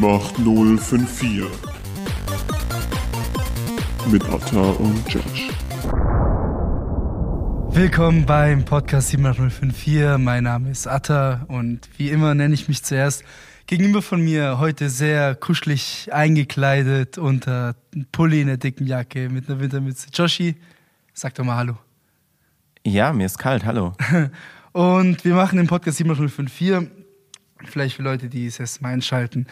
78054 mit Atta und Josh. Willkommen beim Podcast 78054. Mein Name ist Atta und wie immer nenne ich mich zuerst. Gegenüber von mir heute sehr kuschelig eingekleidet unter einem Pulli in der dicken Jacke mit einer Wintermütze. Joshi, sag doch mal Hallo. Ja, mir ist kalt, hallo. Und wir machen den Podcast 78054. Vielleicht für Leute, die es erst mal einschalten.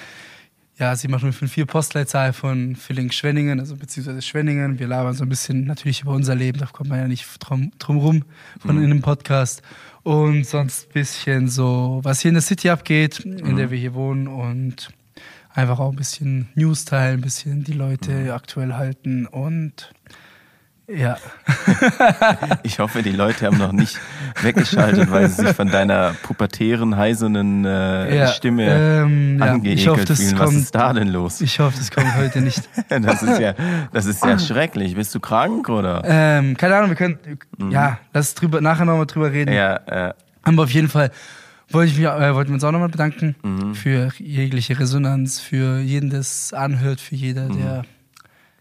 Ja, 78054 Postleitzahl von Villingen-Schwenningen, also beziehungsweise Schwenningen. Wir labern so ein bisschen natürlich über unser Leben, da kommt man ja nicht drum, drum rum von Mhm. in einem Podcast. Und sonst ein bisschen so, was hier in der City abgeht, in Mhm. der wir hier wohnen und einfach auch ein bisschen News teilen, ein bisschen die Leute Mhm. aktuell halten und ja. Ich hoffe, die Leute haben noch nicht weggeschaltet, weil sie sich von deiner pubertären, heisernen äh, ja Stimme ähm, ja, angeekelt ich hoffe, das fühlen. Was kommt, ist da denn los? ich hoffe, das kommt heute nicht. Das ist ja, das ist ja schrecklich. Bist du krank oder? Ähm, keine Ahnung, wir können, ja, lass drüber, nachher nochmal drüber reden. Mhm. Ja, äh, Aber auf jeden Fall wollte ich mich, äh, wollten wir uns auch nochmal bedanken Mhm. für jegliche Resonanz, für jeden, der es anhört, für jeder, der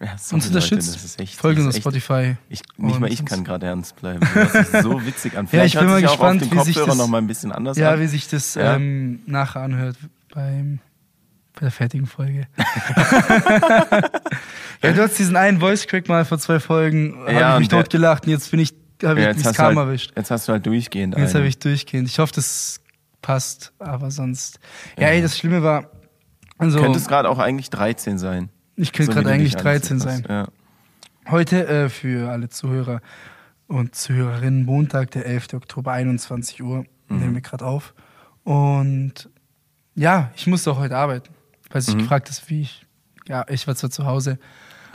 ja, sorry, uns unterstützt. Das uns Spotify. Ich, nicht mal ich kann gerade ernst bleiben. Das ist so witzig an. Ja, ich Vielleicht bin mal sich gespannt, wie sich Kopfhörer das- noch mal ein bisschen anders Ja, an. wie sich das Ja. ähm, nachher anhört beim, bei der fertigen Folge. ja, du hast diesen einen Voice-Crack mal vor zwei Folgen, Ja, habe ich mich und der- totgelacht und jetzt bin ich, habe Ja, ich mich Karma halt, erwischt. jetzt hast du halt durchgehend Jetzt habe ich durchgehend. Ich hoffe, das passt, aber sonst. Ja, ey, das Schlimme war, also Könnte es gerade auch eigentlich 13 sein. Ich könnte so gerade eigentlich dich 13 anziehst. sein. Ja. Heute äh, für alle Zuhörer und Zuhörerinnen Montag, der 11. Oktober, 21 Uhr, Mhm. nehmen wir gerade auf. Und ja, ich musste auch heute arbeiten. Falls ich gefragt hast, wie ich. Ja, ich war zwar zu Hause,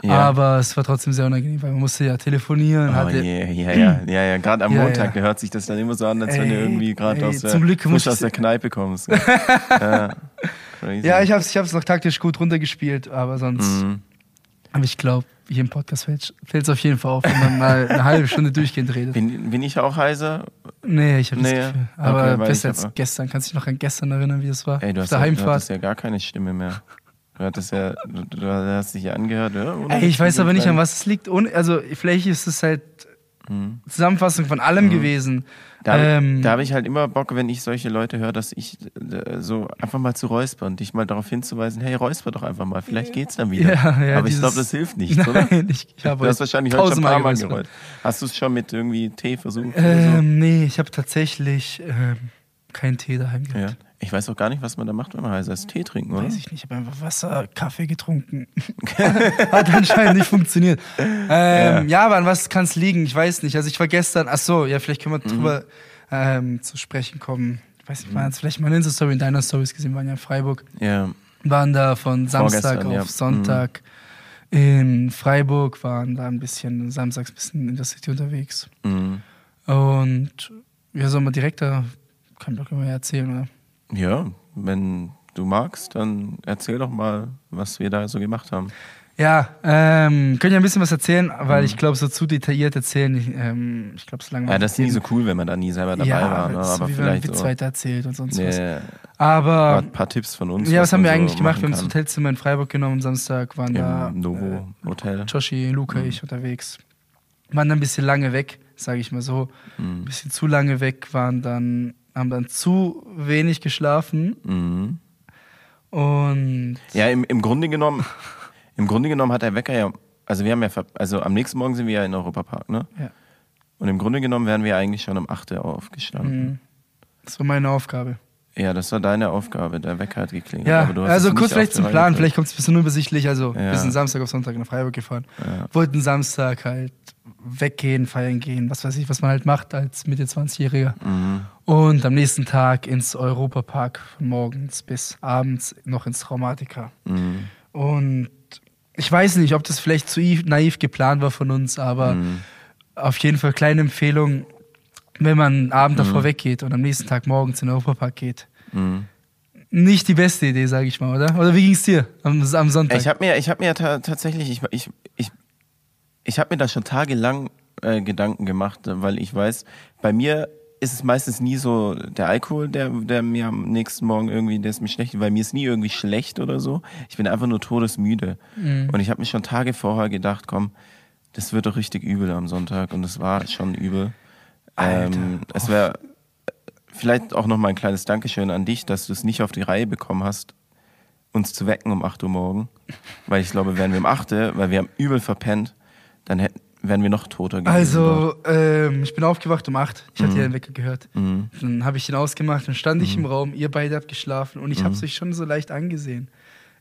Mhm. Ja. aber es war trotzdem sehr unangenehm, weil man musste ja telefonieren. Oh, hatte, yeah, ja, ja, ja, ja. Gerade am Montag hört sich das dann immer so an, als wenn du Ey, irgendwie gerade ey, aus, der- frisch aus der Kneipe kommst. ja. Crazy. Ja, ich habe es ich hab's noch taktisch gut runtergespielt, aber sonst. Mhm. Aber ich glaube, hier im Podcast fällt es auf jeden Fall auf, wenn man mal eine halbe Stunde durchgehend redet. bin, bin ich auch heiser? Nee, ich habe Nee, das Gefühl. okay, Aber besser ich hab- als gestern. Kannst du dich noch an gestern erinnern, wie es war? Ey, du hast, ja, du hattest ja gar keine Stimme mehr. Du hattest ja, du, du hast dich ja angehört. Ja, ohne Ey, ich weiß aber nicht, an was es liegt. Und, also, vielleicht ist es halt Zusammenfassung von allem gewesen. Da, ähm, da habe ich halt immer Bock, wenn ich solche Leute höre, dass ich äh, so einfach mal zu räuspern, dich mal darauf hinzuweisen, hey, räusper doch einfach mal, vielleicht geht's dann wieder. Ja, ja, aber ich glaube, das hilft nicht, oder? Nein, ich, ich habe Du hast wahrscheinlich heute schon ein paar Mal geräuspert. gerollt. Hast du es schon mit irgendwie Tee versucht? oder so? Ähm, nee, ich habe tatsächlich ähm, keinen Tee daheim gehabt. Ja. Ich weiß auch gar nicht, was man da macht, wenn man heiß ist. Tee trinken, oder? Weiß ich nicht, ich habe einfach Wasser, Kaffee getrunken. Hat anscheinend nicht funktioniert. Ähm, ja. aber an was kann es liegen? Ich weiß nicht. Also ich war gestern, ach so, ja, vielleicht können wir Mhm. drüber ähm, zu sprechen kommen. Ich weiß nicht, man hat vielleicht meine Insta-Story in deiner Stories gesehen, wir waren ja in Freiburg. Ja. Waren da von Samstag auf ja. Mhm. Sonntag in Freiburg, waren da ein bisschen, samstags ein bisschen in der City unterwegs. Mhm. Und ja, soll man direkt da, kann ich doch immer erzählen, oder? Ja, wenn du magst, dann erzähl doch mal, was wir da so gemacht haben. Ja, ähm, können ja ein bisschen was erzählen, weil ich glaube, so zu detailliert erzählen, ich, ähm, ich glaube, es. Mhm. Ja, das ist nie so cool, wenn man da nie selber dabei ja, war. Ne? Aber wie wenn man vielleicht Witz so, weiter erzählt und sonst was. nee, Aber ein paar Tipps von uns. ja, was haben wir so eigentlich gemacht? Wir haben das Hotelzimmer in Freiburg genommen am Samstag, waren da. Im Novo Hotel. äh, Joshi, Luca, Mhm. ich unterwegs. Waren dann ein bisschen lange weg, sage ich mal so. Mhm. Ein bisschen zu lange weg, waren dann, haben dann zu wenig geschlafen Mhm. und Ja, im, im Grunde genommen, im Grunde genommen hat der Wecker ja, also wir haben ja, also am nächsten Morgen sind wir ja in Europapark, ne? ja, Und im Grunde genommen wären wir eigentlich schon um 8 Uhr aufgestanden. mhm. das war meine Aufgabe. Ja, das war deine Aufgabe, der Wecker hat geklingelt. Ja, also kurz vielleicht zum Plan, vielleicht kommt es ein bisschen unübersichtlich. Also Ja. wir sind Samstag auf Sonntag nach Freiburg gefahren. Ja. Wollten Samstag halt weggehen, feiern gehen, was weiß ich, was man halt macht als Mitte 20-Jähriger. Mhm. Und am nächsten Tag ins Europapark von morgens bis abends noch ins Traumatika. Mhm. Und ich weiß nicht, ob das vielleicht zu naiv- naiv geplant war von uns, aber Mhm. auf jeden Fall kleine Empfehlung, wenn man einen Abend Mhm. davor weggeht und am nächsten Tag morgens in den Europapark geht. Mhm. Nicht die beste Idee, sage ich mal, oder? Oder wie ging es dir am, am Sonntag? Ich habe mir, ich habe mir ta tatsächlich, ich, ich, ich, ich habe mir da schon tagelang äh, Gedanken gemacht, weil ich weiß, bei mir ist es meistens nie so der Alkohol, der, der mir am nächsten Morgen irgendwie, der ist mir schlecht, weil mir ist nie irgendwie schlecht oder so. Ich bin einfach nur todesmüde. Mhm. Und ich habe mir schon Tage vorher gedacht, komm, das wird doch richtig übel am Sonntag. Und es war schon übel. Alter. Ähm, es wäre vielleicht auch noch mal ein kleines Dankeschön an dich, dass du es nicht auf die Reihe bekommen hast, uns zu wecken um 8 Uhr morgen. Weil ich glaube, wären wir um 8 Uhr, weil wir haben übel verpennt, dann hätten, wären wir noch toter gewesen. Also, ähm, ich bin aufgewacht um 8. Ich hatte ja den Wecker gehört. Mhm. Dann habe ich ihn ausgemacht, dann stand ich im Raum, ihr beide habt geschlafen und ich Mhm. habe es euch schon so leicht angesehen,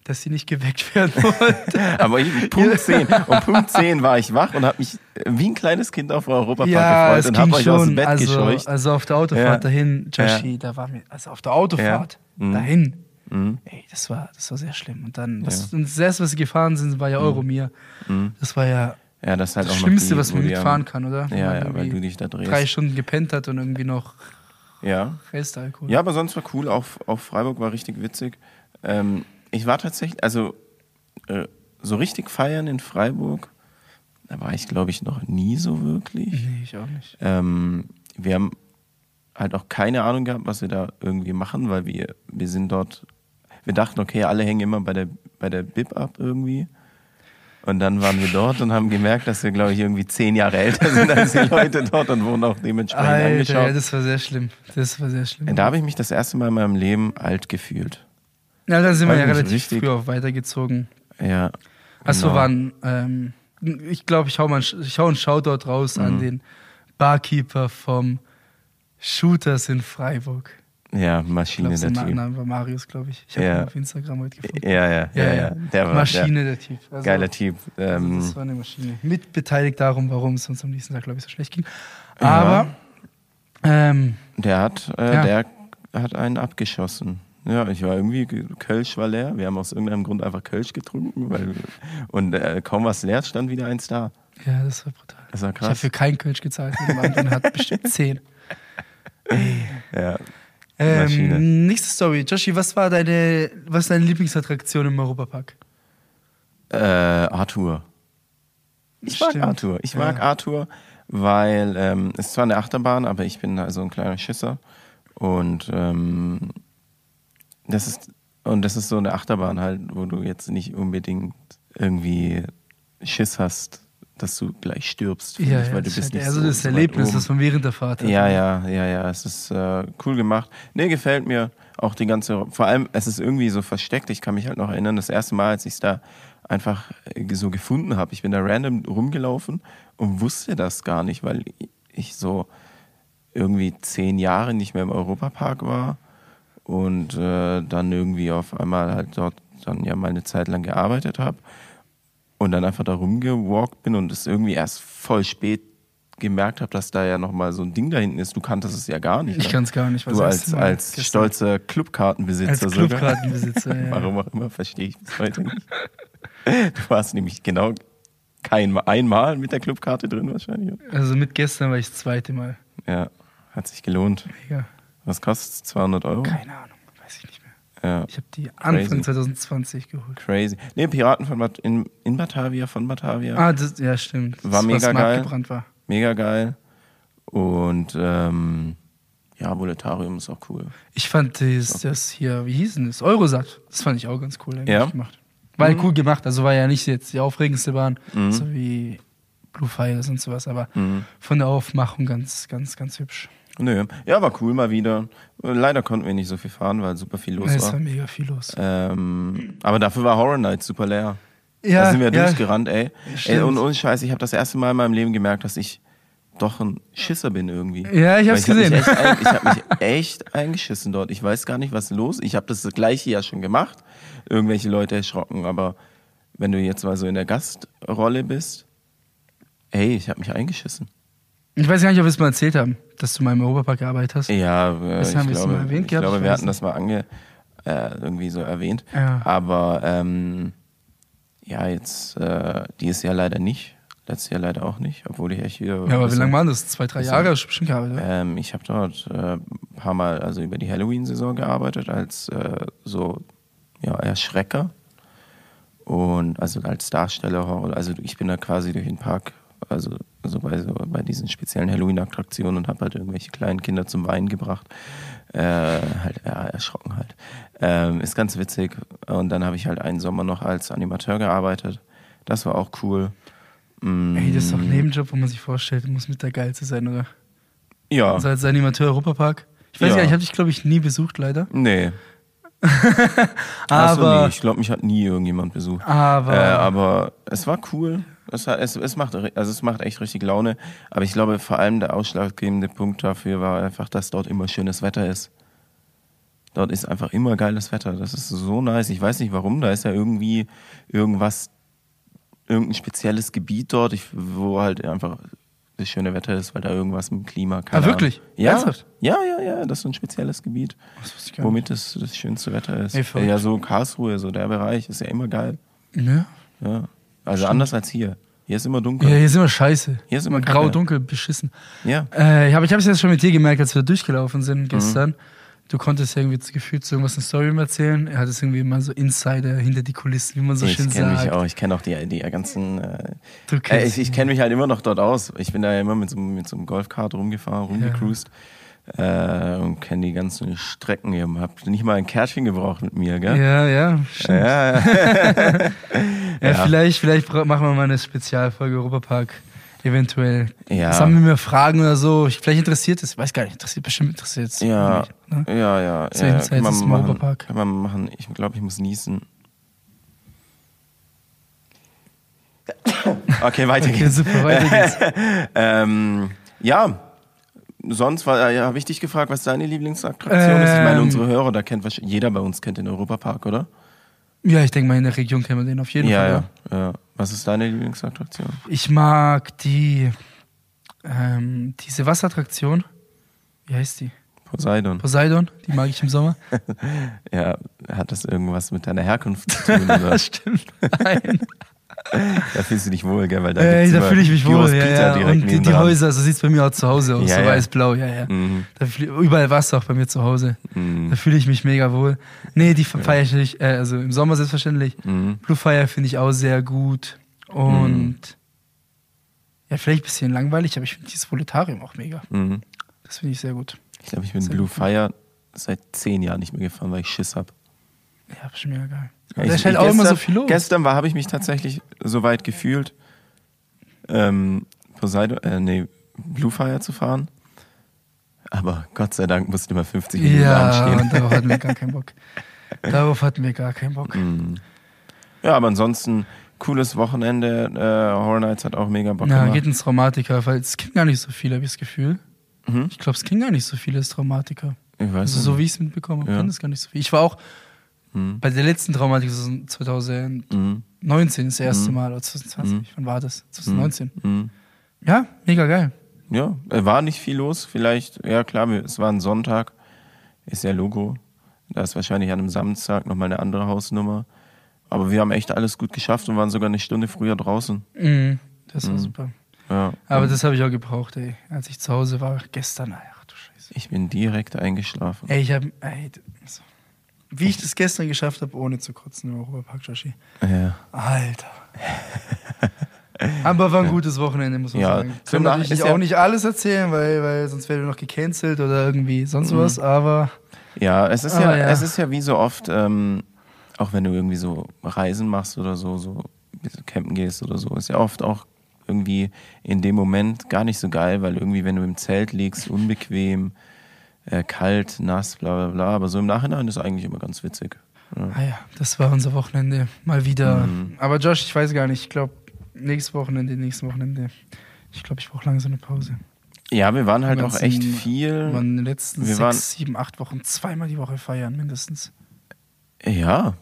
dass sie nicht geweckt werden wollte. Aber ich, Punkt 10. Um Punkt 10 war ich wach und habe mich äh, wie ein kleines Kind auf Europapark ja, gefreut und habe euch aus dem. Bett Also, gescheucht. also auf der Autofahrt Ja. dahin, Joshi, da war mir, also auf der Autofahrt Ja. Mhm. dahin, Mhm. ey, das war, das war sehr schlimm. Und dann, das, und das erste, was sie gefahren sind, war ja Mhm. Euromir. Das war ja Ja, das halt das Schlimmste, die, was man mitfahren kann, oder? Ja, ja, weil du dich da drehst. drei Stunden gepennt hat und irgendwie noch Ja. Restalkohol. Ja, aber sonst war cool. Auch, auch Freiburg war richtig witzig. Ähm, ich war tatsächlich, also äh, so richtig feiern in Freiburg, da war ich glaube ich noch nie so wirklich. Nee, ich auch nicht. Ähm, wir haben halt auch keine Ahnung gehabt, was wir da irgendwie machen, weil wir, wir sind dort, wir dachten, okay, alle hängen immer bei der, bei der Bib ab irgendwie. Und dann waren wir dort und haben gemerkt, dass wir, glaube ich, irgendwie zehn Jahre älter sind als die Leute dort und wurden auch dementsprechend Alter, angeschaut. ja, das war sehr schlimm. Das war sehr schlimm. Da habe ich mich das erste Mal in meinem Leben alt gefühlt. Ja, da sind wir ja relativ richtig. früh auch weitergezogen. Ja. Achso, genau. waren, ähm, ich glaube, ich hau, mal, ich hau einen Shoutout raus an Mhm. den Barkeeper vom Shooters in Freiburg. Ja, Maschine glaube, der Typ. Name war Marius, glaube ich. Ich habe Ja. ihn auf Instagram heute gefunden. Ja, ja, ja, ja. Der war Maschine, der Typ. Der, Also, geiler Typ. Also Ähm, das war eine Maschine. Mitbeteiligt darum, warum es uns am nächsten Tag, glaube ich, so schlecht ging. Ja. Aber, ähm, der hat, äh, Ja. der hat einen abgeschossen. Ja, ich war irgendwie, Kölsch war leer. Wir haben aus irgendeinem Grund einfach Kölsch getrunken. Weil, und äh, kaum was leer, stand wieder eins da. ja, das war brutal. Das war Ich habe krass. für keinen Kölsch gezahlt. Andere hat bestimmt zehn. Ja. Ähm, nächste Story. Joshi, was war deine, was deine Lieblingsattraktion im Europapark? Äh, Arthur. Ich mag Stimmt. Arthur. Ich mag Ja. Arthur, weil ähm, es ist zwar eine Achterbahn, aber ich bin also ein kleiner Schisser. Und ähm, das ist und das ist so eine Achterbahn halt, wo du jetzt nicht unbedingt irgendwie Schiss hast, dass du gleich stirbst, Ja, ich, ja, weil du bist ist nicht halt, also so, das Erlebnis, oben. das man während der Fahrt hat. Ja, ja, ja, ja. Es ist äh, cool gemacht. Nee, gefällt mir auch die ganze. Vor allem, es ist irgendwie so versteckt. Ich kann mich halt noch erinnern, das erste Mal, als ich es da einfach äh, so gefunden habe. Ich bin da random rumgelaufen und wusste das gar nicht, weil ich so irgendwie zehn Jahre nicht mehr im Europapark war und äh, dann irgendwie auf einmal halt dort dann ja mal eine Zeit lang gearbeitet habe und dann einfach da rumgewalkt bin und es irgendwie erst voll spät gemerkt habe, dass da ja nochmal so ein Ding da hinten ist. Du kanntest es ja gar nicht. Ich ne? kann es gar nicht. was Du als, als gestern. stolzer Clubkartenbesitzer als sogar. Clubkartenbesitzer. ja. Warum auch immer, verstehe ich bis heute nicht. Du warst nämlich genau kein, einmal mit der Clubkarte drin wahrscheinlich. Also mit gestern war ich das zweite Mal. Ja, hat sich gelohnt. Mega. Was kostet 200 Euro? Keine Ahnung, weiß ich nicht mehr. Ja, Ich habe die Anfang Crazy. 2020 geholt. crazy. Nee, Piraten von Bat in, in Batavia, von Batavia. Ah, das, ja, stimmt. War das, mega geil. war. Mega geil. Und ähm, ja, Boletarium ist auch cool. Ich fand das, das hier, wie hieß denn das? Eurosat. Das fand ich auch ganz cool eigentlich Ja? gemacht. War Mhm. cool gemacht, also war ja nicht jetzt die aufregendste Bahn, Mhm. so wie Blue Fires und sowas, aber Mhm. von der Aufmachung ganz, ganz, ganz hübsch. Nö. Ja, war cool mal wieder. Leider konnten wir nicht so viel fahren, weil super viel los es war war. mega viel los. Ähm, aber dafür war Horror Night super leer. Ja, da sind wir ja. durchgerannt, ey. ey und ohne Scheiß, ich habe das erste Mal in meinem Leben gemerkt, dass ich doch ein Schisser bin irgendwie. Ja, ich hab's hab gesehen. echt ein- Ich habe mich echt eingeschissen dort. Ich weiß gar nicht, was los ist. Ich habe das gleiche ja schon gemacht. Irgendwelche Leute erschrocken, aber wenn du jetzt mal so in der Gastrolle bist, ey, ich habe mich eingeschissen. Ich weiß gar nicht, ob wir es mal erzählt haben, dass du mal im Europapark gearbeitet hast. Ja, äh, ich haben glaube, mal erwähnt ich gehabt, glaube, ich wir hatten das mal ange, äh, irgendwie so erwähnt. Ja. Aber ähm, ja, jetzt äh, dieses Jahr leider nicht. Letztes Jahr leider auch nicht, obwohl ich echt wieder. Ja, aber wie lange waren das? Zwei, drei bisschen- Jahre bestimmt gearbeitet. Ähm, ich habe dort äh, ein paar Mal also über die Halloween-Saison gearbeitet als äh, so ja, Erschrecker und also als Darsteller. Also ich bin da quasi durch den Park, also also bei, so, bei diesen speziellen Halloween-Attraktionen und habe halt irgendwelche kleinen Kinder zum Weinen gebracht. Äh, halt, ja, erschrocken halt. Ähm, ist ganz witzig. Und dann habe ich halt einen Sommer noch als Animateur gearbeitet. Das war auch cool. Mm, Ey, das ist doch ein Nebenjob, wo man sich vorstellt, muss mit der geilste sein, oder? Ja. Also als Animateur Europapark. Ich weiß Ja. gar nicht, ich habe dich, glaube ich, nie besucht, leider. Nee. Aber, nee, ich glaube, mich hat nie irgendjemand besucht. aber, äh, aber es war cool. Es, hat, es, es, macht, also es macht echt richtig Laune. Aber ich glaube, vor allem der ausschlaggebende Punkt dafür war einfach, dass dort immer schönes Wetter ist. Dort ist einfach immer geiles Wetter. Das ist so nice. Ich weiß nicht warum. Da ist ja irgendwie irgendwas, irgendein spezielles Gebiet dort, wo halt einfach das schöne Wetter ist, weil da irgendwas mit dem Klima keine Ah, wirklich? Ja, Ernsthaft? ja, ja, ja. Das ist ein spezielles Gebiet, womit das das schönste Wetter ist. Ey, ja, so Karlsruhe, so der Bereich ist ja immer geil. Ja. Ja. Also anders als hier. Hier ist immer dunkel. ja, hier ist immer scheiße. Hier ist immer grau, dunkel, beschissen. Ja. Äh, ich habe es jetzt schon mit dir gemerkt, als wir durchgelaufen Mhm. sind gestern. Du konntest irgendwie gefühlt so irgendwas in Story erzählen. Er hat es irgendwie immer so Insider hinter die Kulissen, wie man so ich schön kenne mich sagt. auch. Ich kenne auch die, die ganzen. Äh, äh, ich ich kenne mich halt immer noch dort aus. Ich bin da ja immer mit so, einem- mit so einem Golfkart rumgefahren, rumgecruised. Äh, und kenne die ganzen Strecken. Ihr habt nicht mal ein Kärtchen gebraucht mit mir, gell? Ja, ja, stimmt. Ja, ja. Ja, Ja. vielleicht, vielleicht machen wir mal eine Spezialfolge Europapark. Eventuell. Ja. Sammeln wir Fragen oder so. Ich, vielleicht interessiert es. Weiß gar nicht. Interessiert, bestimmt interessiert es. Ja. Ne? Ja, ja. Deswegen ja, ist jetzt das machen. Europapark. Kann man machen. Ich glaube, ich muss niesen. Okay, weiter Okay, geht's. super, weiter geht's. Ähm, ja, sonst war, ja, habe ich dich gefragt, was deine Lieblingsattraktion ist. Ich meine, Ähm. unsere Hörer, da kennt wahrscheinlich, jeder bei uns kennt den Europapark, oder? Ja, ich denke mal, in der Region kennen wir den auf jeden Ja, Fall. ja, ja. Was ist deine Lieblingsattraktion? Ich mag die, ähm, diese Wasserattraktion. Wie heißt die? Poseidon. Poseidon. Die mag ich im Sommer. Ja, hat das irgendwas mit deiner Herkunft zu tun? Oder? Stimmt. Nein. da fühlst du dich wohl, gell? Weil da, Äh, da fühle ich mich wohl. Ja, ja. Und die, die. Häuser, so sieht es bei mir auch zu Hause aus. Ja, so ja. weiß-blau, ja, ja. Mhm. Da überall Wasser auch bei mir zu Hause. Mhm. Da fühle ich mich mega wohl. Nee, die feiere ich nicht. Äh, also im Sommer selbstverständlich. Mhm. Blue Fire finde ich auch sehr gut. Und ja, vielleicht ein bisschen langweilig, aber ich finde dieses Voletarium auch mega. Mhm. Das finde ich sehr gut. Ich glaube, ich bin Sehr Blue gut. Fire seit zehn Jahren nicht mehr gefahren, weil ich Schiss habe. Ja, bestimmt mega geil. Ja, da ist halt auch immer so gestern- viel los. Gestern habe ich mich tatsächlich so weit gefühlt, ähm, Poseidon, äh, nee, Blue Fire zu fahren. Aber Gott sei Dank musste immer 50 Minuten ja, anstehen. und darauf hatten wir gar keinen Bock. Darauf hatten wir gar keinen Bock. Mhm. Ja, aber ansonsten cooles Wochenende. Äh, Horror Nights hat auch mega Bock Ja, gemacht. geht ins Traumatiker, weil es kennen gar nicht so viele, habe ich das Gefühl. Mhm. Ich glaube, es kennen gar nicht so viele als Traumatiker. Ich weiß Also so wie ich es mitbekommen habe, Ja. kennen es gar nicht so viele. Ich war auch Mhm. bei der letzten Traumatiker 2019 Mhm. das erste Mhm. Mal oder 2020. Mhm. Wann war das? 2019. Mhm. Ja, mega geil. Ja, äh, war nicht viel los. Vielleicht, ja klar, es war ein Sonntag. Ist ja Logo. Da ist wahrscheinlich an einem Samstag nochmal eine andere Hausnummer. Aber wir haben echt alles gut geschafft und waren sogar eine Stunde früher draußen. Mhm. Das war Mhm. super. Ja. Aber das habe ich auch gebraucht, ey. Als ich zu Hause war, gestern, ach du Scheiße. ich bin direkt eingeschlafen. Ey, ich habe, ey, so. Wie ich das gestern geschafft habe, ohne zu kotzen im Europapark, Joshi. Ja. Alter. Aber war ein gutes Wochenende, muss man Ja, sagen. Können Nach- natürlich nicht ja- auch nicht alles erzählen, weil, weil sonst wäre noch gecancelt oder irgendwie sonst Mhm. was, aber Ja, es ist ja, Ah, ja. es ist ja wie so oft, ähm, auch wenn du irgendwie so Reisen machst oder so, so campen gehst oder so, ist ja oft auch irgendwie in dem Moment gar nicht so geil, weil irgendwie, wenn du im Zelt liegst, unbequem, äh, kalt, nass, bla bla bla. Aber so im Nachhinein ist eigentlich immer ganz witzig. Ja. ah ja, das war unser Wochenende. Mal wieder. Mhm. Aber Josh, ich weiß gar nicht, ich glaube, nächstes Wochenende, nächstes Wochenende. Ich glaube, ich brauche langsam eine Pause. Ja, wir waren halt auch echt in- Wir viel. waren in den letzten Wir sechs, waren- sieben, acht Wochen zweimal die Woche feiern, mindestens. Ja.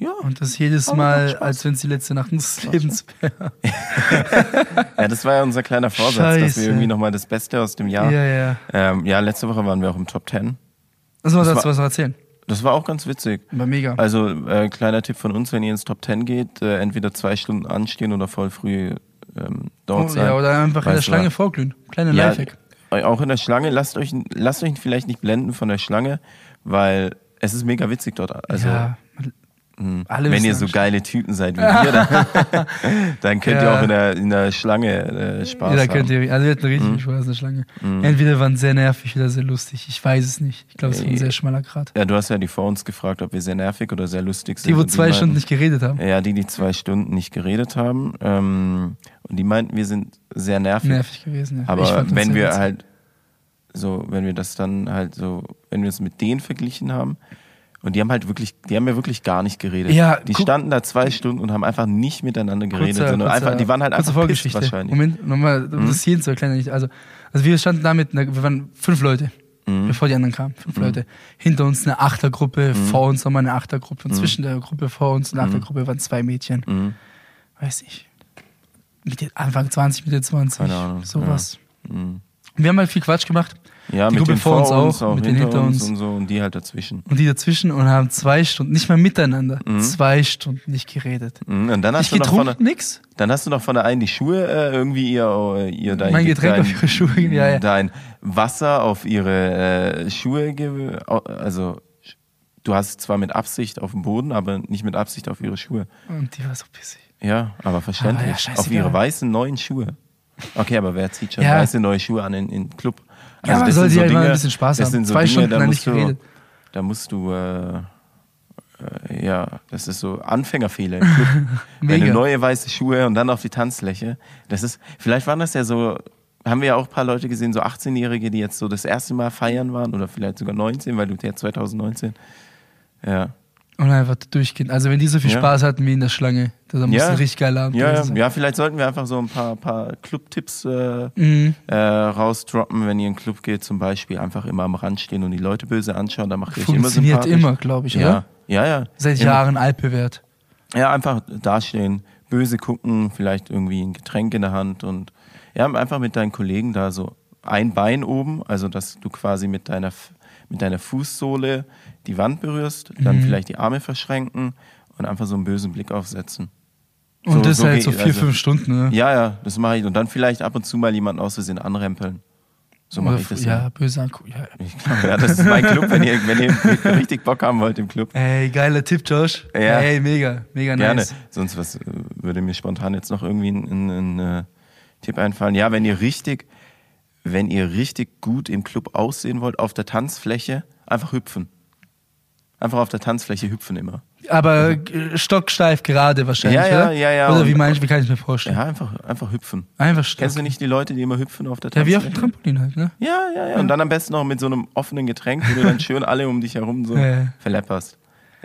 Ja. Und das jedes macht Mal, als wenn es die letzte Nacht des Lebens wäre. ja, das war ja unser kleiner Vorsatz, dass Scheiße. wir irgendwie nochmal das Beste aus dem Jahr. Ja, ja. Ähm, ja, letzte Woche waren wir auch im Top 10. Also, was Das dazu war- was noch erzählen? Das war auch ganz witzig. War mega. Also, äh, kleiner Tipp von uns, wenn ihr ins Top 10 geht, äh, entweder zwei Stunden anstehen oder voll früh ähm, dort Oh, sein. ja, oder einfach in der du Schlange was? vorglühen. Kleine Ja, Lifehack. äh, Auch in der Schlange, lasst euch, lasst euch vielleicht nicht blenden von der Schlange, weil es ist mega witzig dort. Also, ja, Alle Wenn ihr so geile Typen seid wie wir, dann, dann könnt ihr Ja. auch in der, in der Schlange äh, Spaß Ja, da haben. könnt ihr, also wir hatten richtig viel Spaß in der Schlange. Entweder waren sehr nervig oder sehr lustig. Ich weiß es nicht. Ich glaube, es war ein sehr schmaler Grad. ja, du hast ja die vor uns gefragt, ob wir sehr nervig oder sehr lustig sind. Die, wo zwei meinten- Stunden nicht geredet haben. Ja, die, die zwei Stunden nicht geredet haben. Ähm, und die meinten, wir sind sehr nervig. Nervig gewesen, ja. Aber wenn wir witzig. halt so, wenn wir das dann halt so, wenn wir es mit denen verglichen haben, und die haben halt wirklich, die haben ja wirklich gar nicht geredet. Ja, die standen da zwei Stunden und haben einfach nicht miteinander geredet, Kurzer- sondern kurzer- einfach, die waren halt einfach Vorgeschichte. wahrscheinlich. Mhm. Moment, nochmal, um das jeden zu erklären. Also, also wir standen da mit, wir waren fünf Leute, Mhm. bevor die anderen kamen. Fünf Leute. Hinter uns eine Achtergruppe, Mhm. vor uns nochmal eine Achtergruppe. Und zwischen der Gruppe vor uns und der Achtergruppe waren zwei Mädchen. Mhm. Weiß ich. Mitte, Anfang 20, Mitte 20. Keine Ahnung, Sowas. Mhm. Wir haben halt viel Quatsch gemacht. Ja, Die mit Gruppe den vor vor uns auch, mit den hinter uns. und so und die halt dazwischen. Und die dazwischen und haben zwei Stunden, nicht mal miteinander, Mhm. zwei Stunden nicht geredet. Mhm. Und dann hast Nicht du noch von getrunken, der, nix. dann hast du noch von der einen die Schuhe äh, irgendwie ihr, äh, ihr dein, Mein Getränk dein, auf ihre Schuhe, ja, ja. dein Wasser auf ihre äh, Schuhe, also du hast zwar mit Absicht auf dem Boden, aber nicht mit Absicht auf ihre Schuhe. Und die war so pissig. Ja, aber verständlich. Aber ja, auf ihre weißen neuen Schuhe. Okay, aber wer zieht schon Ja. weiße neue Schuhe an in in Club? Ja, aber das soll sie halt mal ein bisschen Spaß das haben. Sind so Zwei Dinge, Stunden da nicht geredet. Du, da musst du, äh, äh, ja, das ist so Anfängerfehler. Wenn du neue weiße Schuhe und dann auf die Tanzfläche. Das ist, vielleicht waren das ja so, haben wir ja auch ein paar Leute gesehen, so 18-Jährige, die jetzt so das erste Mal feiern waren oder vielleicht sogar 19, weil du ja 2019. Ja. Und einfach durchgehen. Also wenn die so viel Ja. Spaß hatten wie in der Schlange, dann muss Ja. ein richtig geiler Abend Ja, ja, sein. ja, vielleicht sollten wir einfach so ein paar, paar Club-Tipps äh, Mhm. äh, rausdroppen, wenn ihr in den Club geht, zum Beispiel einfach immer am Rand stehen und die Leute böse anschauen, dann macht ihr euch immer Funktioniert sympathisch. immer, glaube ich, Ja, oder? ja, ja. Seit Immer. Jahren altbewährt. Ja, einfach dastehen, böse gucken, vielleicht irgendwie ein Getränk in der Hand und ja, einfach mit deinen Kollegen da so ein Bein oben, also dass du quasi mit deiner, mit deiner Fußsohle die Wand berührst, dann Mhm. vielleicht die Arme verschränken und einfach so einen bösen Blick aufsetzen. Und So- das so halt so vier, also- fünf Stunden, ne? Ja, ja, das mache ich. Und dann vielleicht ab und zu mal jemanden aus Versehen anrempeln. So mache ich das. f- ja, böse angucken. Ja. Glaub, ja, das ist mein Club, wenn ihr, wenn ihr richtig Bock haben wollt im Club. Ey, geiler Tipp, Josh. Ja. Ey, mega, mega Gerne. nice. Sonst was äh, würde mir spontan jetzt noch irgendwie ein, ein, ein äh, Tipp einfallen. Ja, wenn ihr richtig, wenn ihr richtig gut im Club aussehen wollt, auf der Tanzfläche, einfach hüpfen. Einfach auf der Tanzfläche hüpfen immer. Aber äh, stocksteif gerade wahrscheinlich, Ja, ja, oder? ja, ja. Oder wie meinst wie kann ich mir vorstellen? Ja, einfach, einfach hüpfen. Einfach stock. Kennst du nicht die Leute, die immer hüpfen auf der Ja, wie Tanzfläche? auf dem Trampolin halt, ne? Ja, ja, ja. Und dann am besten noch mit so einem offenen Getränk, wo du dann schön alle um dich herum so Ja, ja. verlepperst.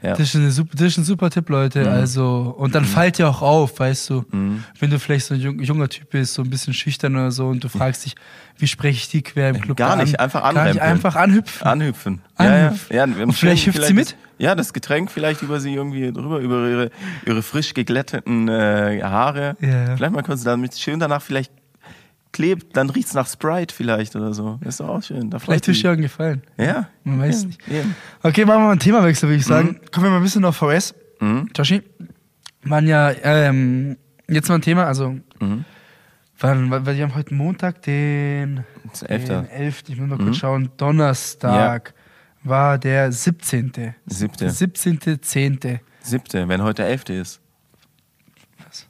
Ja. Das ist, eine super, das ist ein super Tipp, Leute. Mhm. Also, und dann fällt dir auch auf, weißt du, wenn du vielleicht so ein jung, junger Typ bist, so ein bisschen schüchtern oder so, und du fragst dich, wie spreche ich die quer im Club Gar an? nicht, einfach Gar nicht, anrempeln. einfach anhüpfen. Anhüpfen. Anhüpfen. Ja, ja. Und vielleicht hüpft sie mit? Ja, das Getränk vielleicht über sie irgendwie drüber, über ihre, ihre frisch geglätteten äh, Haare. Ja. Vielleicht mal kurz damit schön danach vielleicht klebt, dann riecht's nach Sprite vielleicht oder so. Ist doch auch schön. Da Vielleicht dir irgendein gefallen. Ja. Man weiß ja, nicht. Eben. Okay, machen wir mal einen Themawechsel, würde ich sagen. Mhm. Kommen wir mal ein bisschen auf VS. Joshi, waren ja, ähm, jetzt mal ein Thema, also, Mhm. wann, weil wir haben heute Montag, den, Das ist den 11. Ich muss mal Mhm. kurz schauen, Donnerstag war der 17. Siebte. 17. 10. Siebte, wenn heute der Elfte ist. Was?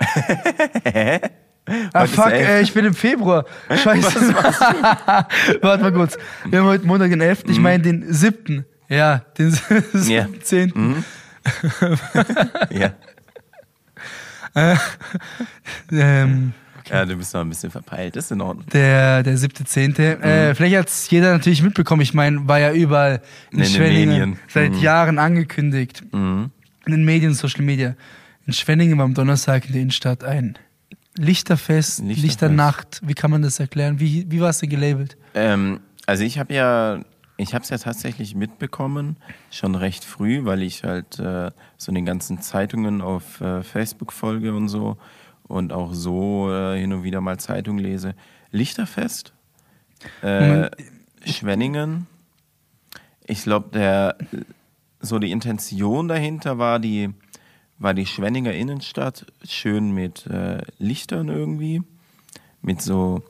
Ah, fuck, ey, ich bin im Februar. Scheiße. Warte mal kurz. Wir haben heute Montag den 11. Ich Mhm. meine den 7. Ja, den Ja. 10. Mhm. ja. Ähm, ja, du bist noch ein bisschen verpeilt. Das ist in Ordnung. der, der 7.10. Mhm. Äh, vielleicht hat es jeder natürlich mitbekommen. Ich meine, war ja überall in, In Schwenningen seit Mhm. Jahren angekündigt. Mhm. In den Medien, Social Media. In Schwenningen war am Donnerstag in der Innenstadt ein Lichterfest, Lichterfest. Lichternacht. Wie kann man das erklären? Wie, wie war es denn gelabelt? Ähm, also ich habe ja, ich habe es ja tatsächlich mitbekommen, schon recht früh, weil ich halt äh, so den ganzen Zeitungen auf äh, Facebook folge und so und auch so äh, hin und wieder mal Zeitung lese. Lichterfest, äh, Moment. Schwenningen. Ich glaube, der so die Intention dahinter war die war die Schwenninger Innenstadt schön mit äh, Lichtern irgendwie, mit so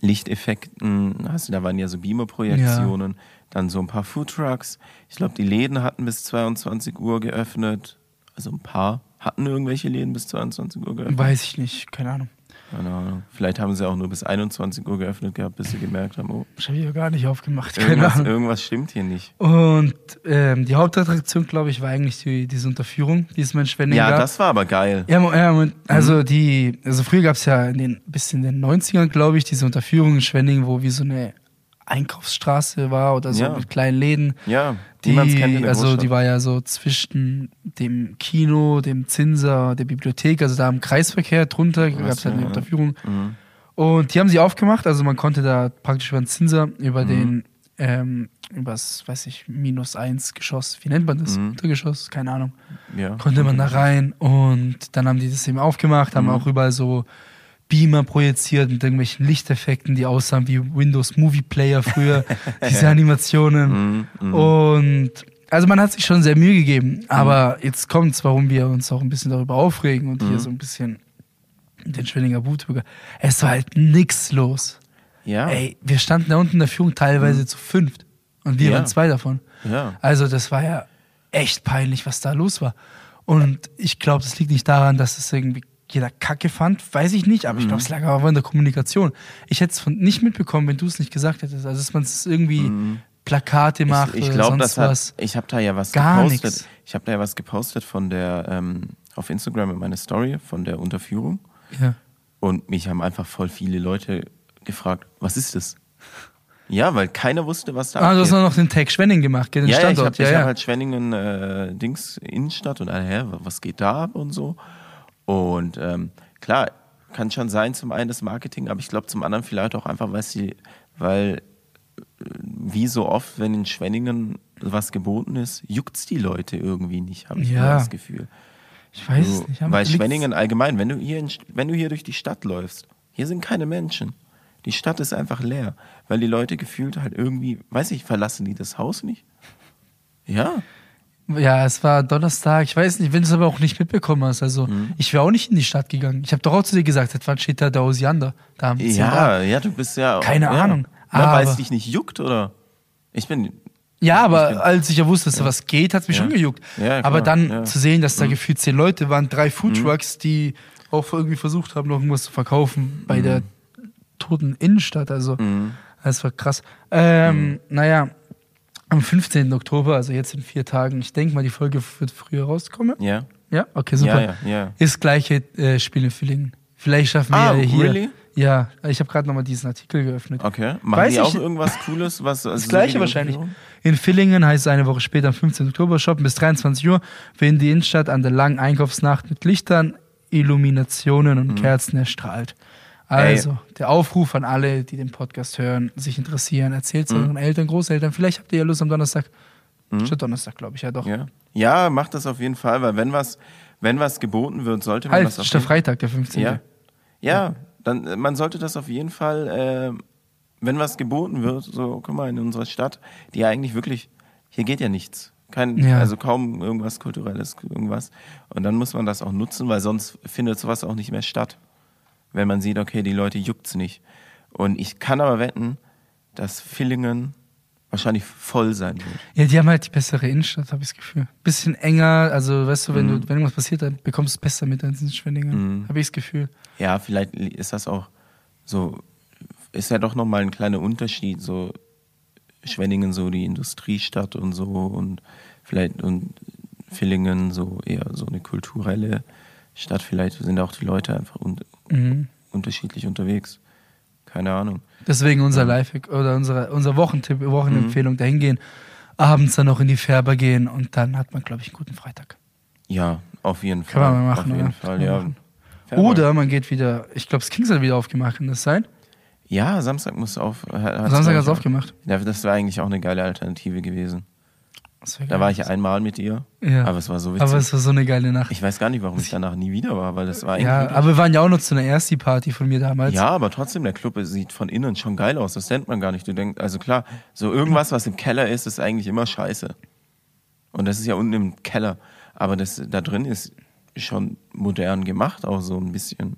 Lichteffekten, du, da waren ja so Beamer-Projektionen, dann so ein paar Foodtrucks. Ich glaube, die Läden hatten bis 22 Uhr geöffnet. Also ein paar hatten irgendwelche Läden bis 22 Uhr geöffnet. Weiß ich nicht, keine Ahnung. Keine Ahnung. Vielleicht haben sie auch nur bis 21 Uhr geöffnet gehabt, bis sie gemerkt haben, oh, Das habe ich ja gar nicht aufgemacht, keine irgendwas, Ahnung. irgendwas stimmt hier nicht. Und ähm, die Hauptattraktion, glaube ich, war eigentlich die, diese Unterführung, die es in Schwenningen Ja, gab. das war aber geil. Ja, ja mo- also die, also früher gab es ja in den, bis in den 90ern, glaube ich, diese Unterführung in Schwenningen, wo wie so eine Einkaufsstraße war oder so Ja. mit kleinen Läden. Ja, die kennt in der also Großstadt. die war ja so zwischen dem Kino, dem Zinser, der Bibliothek, also da im Kreisverkehr drunter gab es halt eine ja. Unterführung. Mhm. Und die haben sie aufgemacht, also man konnte da praktisch über den Zinser, über Mhm. den, ähm, übers, weiß ich, minus eins Geschoss, wie nennt man das? Mhm. Untergeschoss? Keine Ahnung. Ja. Konnte man da rein und dann haben die das eben aufgemacht, haben Mhm. auch überall so Beamer projiziert mit irgendwelchen Lichteffekten, die aussahen wie Windows Movie Player früher, diese Animationen. Mhm, mhm. Und also man hat sich schon sehr Mühe gegeben, Mhm. aber jetzt kommt's, warum wir uns auch ein bisschen darüber aufregen und Mhm. hier so ein bisschen den Schwenninger Wutbürger. Es war halt nix los. ja. Ey, wir standen da unten in der Führung teilweise zu fünft und wir Mhm. Ja. waren zwei davon. ja. Also das war ja echt peinlich, was da los war. Und ich glaube, das liegt nicht daran, dass es irgendwie jeder Kacke fand, weiß ich nicht, aber ich Mhm. glaube, es lag aber in der Kommunikation. Ich hätte es nicht mitbekommen, wenn du es nicht gesagt hättest. Also dass man es irgendwie Plakate macht Mhm. ich ich oder glaube, sonst das hat, was. ich habe da ja was Gar gepostet. nix. Ich habe da ja was gepostet von der ähm, auf Instagram in meine Story von der Unterführung Ja. und mich haben einfach voll viele Leute gefragt, was ist das? Ja, weil keiner wusste, was da Ah, du hast abgeht. noch den Tag Schwenning gemacht, den ja, ja, ich Standort. habe ja, ich ja. hab halt Schwenningen äh, Dings Innenstadt und alle, hä, was geht da ab und so. Und ähm, klar, kann schon sein, zum einen das Marketing, aber ich glaube zum anderen vielleicht auch einfach, weil sie, weil äh, wie so oft, wenn in Schwenningen was geboten ist, juckt's die Leute irgendwie nicht, habe ich Ja. das Gefühl. ich weiß So, es nicht. weil Schwenningen allgemein, wenn du, hier in, wenn du hier durch die Stadt läufst, hier sind keine Menschen. Die Stadt ist einfach leer, weil die Leute gefühlt halt irgendwie, weiß ich, verlassen die das Haus nicht? Ja. Ja, es war Donnerstag, ich weiß nicht, wenn du es aber auch nicht mitbekommen hast. Also, Mhm. ich wäre auch nicht in die Stadt gegangen. Ich habe doch auch zu dir gesagt, seit wann steht da der Osiander? Da am 10 Ja, ja, du bist ja. Keine ja. Ahnung, Na, weil es dich nicht juckt, oder? Ich bin. Ja, Ich aber bin- als ich ja wusste, dass da was geht, hat es mich Ja. schon gejuckt. Ja, klar, aber dann. Mhm. zu sehen, dass da gefühlt zehn Leute waren, drei Foodtrucks, die auch irgendwie versucht haben, noch irgendwas zu verkaufen bei der toten Innenstadt. Also, Mhm. das war krass. Ähm, Naja, am 15. Oktober, also jetzt in vier Tagen, ich denke mal, die Folge wird früher rauskommen. Ja. Ja, okay, super. Ja, ja, ja. Ist gleiche äh, Spiel in Villingen. Vielleicht schaffen wir Ah, ja hier. really? Ja, ich habe gerade nochmal diesen Artikel geöffnet. Okay. Machen Weiß die ich- auch irgendwas Cooles? Was, also Das gleiche wahrscheinlich. In Villingen heißt es eine Woche später am 15. Oktober shoppen bis 23 Uhr, wenn die Innenstadt an der langen Einkaufsnacht mit Lichtern, Illuminationen und Kerzen erstrahlt. Also, der Aufruf an alle, die den Podcast hören, sich interessieren, erzählt es euren Eltern, Großeltern. Vielleicht habt ihr ja Lust am Donnerstag. Statt Donnerstag, glaube ich, ja doch. Ja. ja, macht das auf jeden Fall, weil wenn was, wenn was geboten wird, sollte man Halt, das auf jeden Freitag, der 15. Ja. Ja, dann äh, man sollte das auf jeden Fall, äh, wenn was geboten wird, so guck mal in unserer Stadt, die ja eigentlich wirklich, hier geht ja nichts. Kein, Ja. Also kaum irgendwas Kulturelles, irgendwas. Und dann muss man das auch nutzen, weil sonst findet sowas auch nicht mehr statt. Wenn man sieht, okay, die Leute juckt's nicht. Und ich kann aber wetten, dass Villingen wahrscheinlich voll sein wird. Ja, die haben halt die bessere Innenstadt, habe ich das Gefühl. Bisschen enger, also weißt du, wenn, Mhm. du, wenn irgendwas passiert, dann bekommst du es besser mit als in Schwenningen. Mhm. Habe ich das Gefühl. Ja, vielleicht ist das auch so, ist ja doch nochmal ein kleiner Unterschied, so Schwenningen so die Industriestadt und so und vielleicht und Villingen so eher so eine kulturelle Stadt, vielleicht sind auch die Leute einfach un Mhm. unterschiedlich unterwegs. Keine Ahnung. Deswegen unser Lifehack oder unsere, unser Wochentipp, Wochenempfehlung, dahin gehen, abends dann noch in die Färber gehen und dann hat man, glaube ich, einen guten Freitag. Ja, auf jeden Fall. Kann man mal machen, Auf jeden oder? Fall, ja. machen. Färber. Oder man geht wieder, ich glaube, das Kings hat wieder aufgemacht, kann das sein? Ja, Samstag muss auf. Hat, Samstag hat es aufgemacht. Ja, das war eigentlich auch eine geile Alternative gewesen. Da war ich einmal mit ihr, Ja. aber es war so witzig. Aber es war so eine geile Nacht. Ich weiß gar nicht, warum ich danach nie wieder war, weil das war eigentlich. ja, aber wir waren ja auch noch zu einer Ersti-Party von mir damals. ja, aber trotzdem, der Club sieht von innen schon geil aus. Das nennt man gar nicht. Du denkst, also klar, so irgendwas, was im Keller ist, ist eigentlich immer scheiße. Und das ist ja unten im Keller. Aber das da drin ist schon modern gemacht, auch so ein bisschen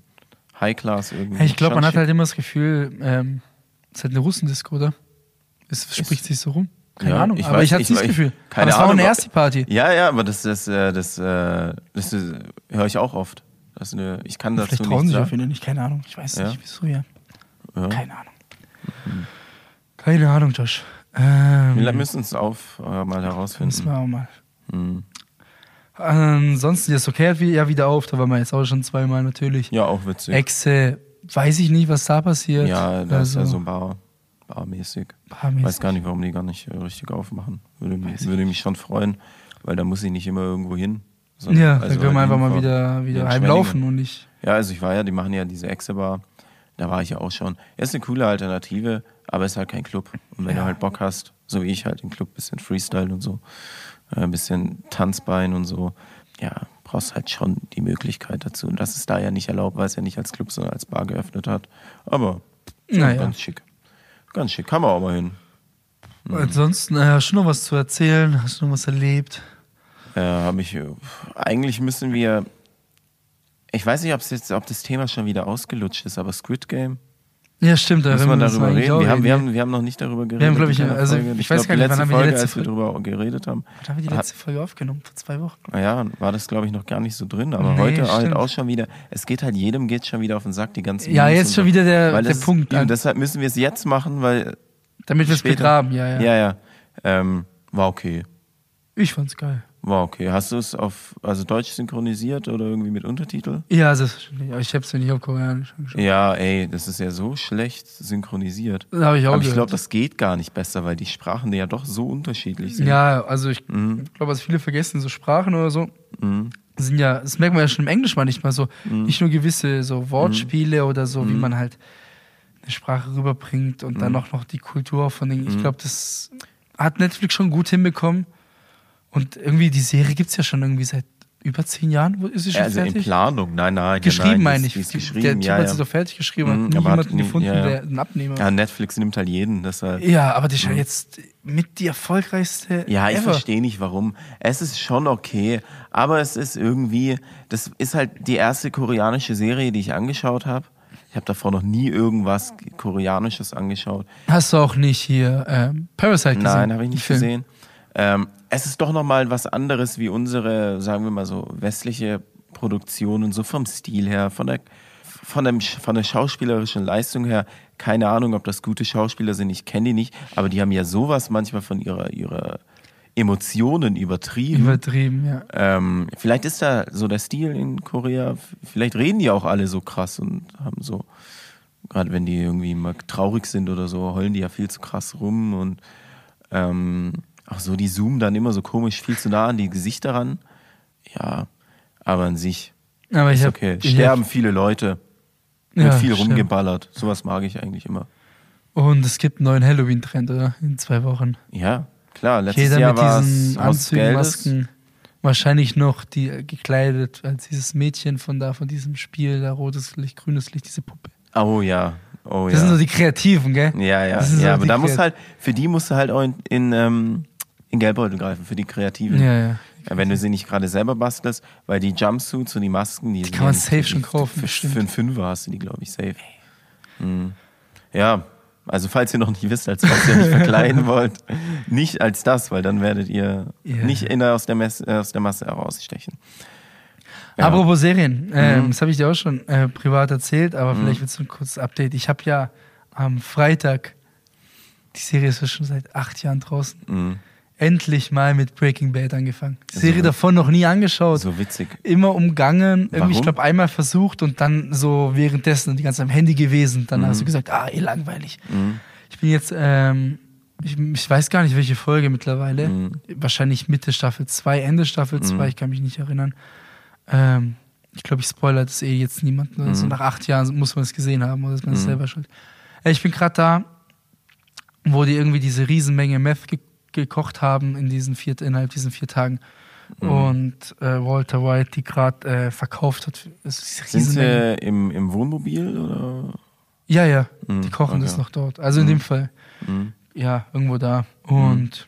High-Class irgendwie. Ich glaube, man hat halt immer das Gefühl, ähm, es ist halt eine Russendisco, oder? Es spricht sich so rum. Keine Ja, Ahnung, ich aber weiß- ich hatte ich- das ich- Gefühl. keine aber es war eine erste Party. Ja, ja, aber das, das, äh, das, äh, das, äh, höre ich auch oft. Das eine, ich kann dazu Vielleicht trauen sich sagen. viele nicht, keine Ahnung. Ich weiß Ja. nicht, wieso ja. Ja. Keine Ahnung. Keine Ahnung, Josh. Wir Ähm, müssen es auf äh, mal müssen herausfinden. wir auch mal. Mhm. Ansonsten, das okay hat ja wieder auf, da waren wir jetzt auch schon zweimal natürlich. Ja, auch witzig. Exe, weiß ich nicht, was da passiert. ja, das ist ja Also, so bar, barmäßig. barmäßig. Weiß gar nicht, warum die gar nicht äh, richtig aufmachen. Würde, Weiß würde mich schon freuen, weil da muss ich nicht immer irgendwo hin. sondern- Ja, also da können wir halt einfach mal wieder, wieder heimlaufen und nicht. Ja, also ich war ja, die machen ja diese Exe-Bar. Da war ich ja auch schon. Ist eine coole Alternative, aber ist halt kein Club. Und wenn Ja. du halt Bock hast, so wie ich halt im Club, bisschen Freestyle und so, äh, ein bisschen Tanzbein und so, ja, brauchst halt schon die Möglichkeit dazu. Und das ist da ja nicht erlaubt, weil es ja nicht als Club, sondern als Bar geöffnet hat. Aber Naja. ganz schick. Ganz schick. Kann man auch mal hin. Mhm. Ansonsten, äh, hast du noch was zu erzählen? Hast du noch was erlebt? Äh, habe ich. äh, Eigentlich müssen wir. Ich weiß nicht, ob's jetzt, ob das Thema schon wieder ausgelutscht ist, aber Squid Game. Ja, stimmt, da Müssen wir darüber reden? Wir haben, wir, haben, wir haben noch nicht darüber geredet. haben, glaub ich, also, Folge. ich weiß glaub, gar nicht, wann haben wir die Folge, letzte als wir Folge- darüber geredet haben. Wann haben wir die letzte Folge aufgenommen? Vor zwei Wochen. Ja, war das, glaube ich, noch gar nicht so drin. Aber Nee, heute halt stimmt. auch schon wieder. Es geht halt jedem geht schon wieder auf den Sack, die ganzen Ja, Memes jetzt schon so. wieder der, der Punkt. eben, deshalb müssen wir es jetzt machen, weil. damit wir es begraben, ja, ja. Ja, ja. Ähm, war okay. Ich fand's geil. War okay. Hast du es auf also Deutsch synchronisiert oder irgendwie mit Untertitel? Ja, selbstverständlich. Aber ich hab's ja nicht auf Koreanisch angeschaut. Ja, ey, das ist ja so schlecht synchronisiert. Habe ich auch Aber ich glaube, das geht gar nicht besser, weil die Sprachen ja doch so unterschiedlich sind. Ja, also ich Mhm. glaube, was viele vergessen, so Sprachen oder so, Mhm. sind ja, das merkt man ja schon im Englisch manchmal so, nicht nur gewisse so Wortspiele oder so, wie Mhm. man halt eine Sprache rüberbringt und dann auch noch die Kultur von den, ich Mhm. glaube, das hat Netflix schon gut hinbekommen. Und irgendwie die Serie gibt's ja schon irgendwie seit über zehn Jahren. Wo ist sie schon Also in fertig? Planung, nein, nein. geschrieben, nein, meine die ich. ist- Die Die- geschrieben, der Typ ja, hat sie doch fertig geschrieben, Mhm, hat nie jemanden gefunden, ja, ja. der einen Abnehmer. ja, Netflix nimmt halt jeden, deshalb. Ja, aber das ist ja jetzt mit die erfolgreichste. Ja, ich ever. verstehe nicht warum. Es ist schon okay, aber es ist irgendwie, das ist halt die erste koreanische Serie, die ich angeschaut habe. Ich habe davor noch nie irgendwas Koreanisches angeschaut. Hast du auch nicht hier ähm, Parasite gesehen? Nein, habe ich nicht gesehen. Ähm, es ist doch nochmal was anderes wie unsere, sagen wir mal so, westliche Produktionen, so vom Stil her, von der, von, dem, von der schauspielerischen Leistung her. Keine Ahnung, ob das gute Schauspieler sind, ich kenne die nicht, aber die haben ja sowas manchmal von ihrer, ihrer Emotionen übertrieben. Übertrieben, ja. Ähm, vielleicht ist da so der Stil in Korea, vielleicht reden die auch alle so krass und haben so, gerade wenn die irgendwie mal traurig sind oder so, heulen die ja viel zu krass rum und ähm, auch so, die zoomen dann immer so komisch viel zu nah an die Gesichter ran. Ja, aber an sich Aber ich ist hab, okay. Sterben viele Leute, wird Ja, viel stimmt. rumgeballert. Sowas mag ich eigentlich immer. Hab, und es gibt einen neuen Halloween-Trend, oder? In zwei Wochen. Ja, klar. Letztes Jeder Jahr mit war diesen es Anzügen. Masken. Wahrscheinlich noch die äh, gekleidet als dieses Mädchen von da, von diesem Spiel, da rotes Licht, grünes Licht, diese Puppe. Oh ja, oh Das ja. sind so die Kreativen, gell? Ja, ja, Das sind so ja, aber da muss halt, für die musst du halt auch in, in, ähm, in Geldbeutel greifen, für die Kreativen. Ja, ja. Wenn du sie nicht gerade selber bastelst, weil die Jumpsuits und die Masken, die, sind kann man safe die- schon kaufen, Für, für einen Fünfer hast du die, glaube ich, safe. Mhm. Ja, also falls ihr noch nicht wisst, als was ihr nicht verkleiden wollt, nicht als das, weil dann werdet ihr Ja. nicht in der, aus, der Mess, äh, aus der Masse herausstechen. Ja. Apropos Serien, ähm, Mhm. das habe ich dir auch schon äh, privat erzählt, aber vielleicht willst du ein kurzes Update. Ich habe ja am Freitag, die Serie ist ja schon seit acht Jahren draußen, Mhm. Endlich mal mit Breaking Bad angefangen. Die Serie davon noch nie angeschaut. So witzig. Immer umgangen, Warum? ich glaube, einmal versucht und dann so währenddessen die ganze Zeit am Handy gewesen. Dann Mhm. hast du gesagt, ah, eh langweilig. Mhm. Ich bin jetzt, ähm, ich, ich weiß gar nicht, welche Folge mittlerweile. Mhm. Wahrscheinlich Mitte Staffel 2, Ende Staffel 2, Mhm. ich kann mich nicht erinnern. Ähm, ich glaube, ich spoilere das eh jetzt niemanden. Also Mhm. nach acht Jahren muss man es gesehen haben oder ist man Mhm. selber schuld. Ich bin gerade da, wo die irgendwie diese Riesenmenge Meth ge gekocht haben in diesen vier, innerhalb diesen vier Tagen. Mhm. Und äh, Walter White die gerade äh, verkauft hat. Sind sie im, im Wohnmobil oder? Ja, ja, Mhm, die kochen okay. das noch dort. Also in Mhm. dem Fall. Mhm. Ja, irgendwo da. Und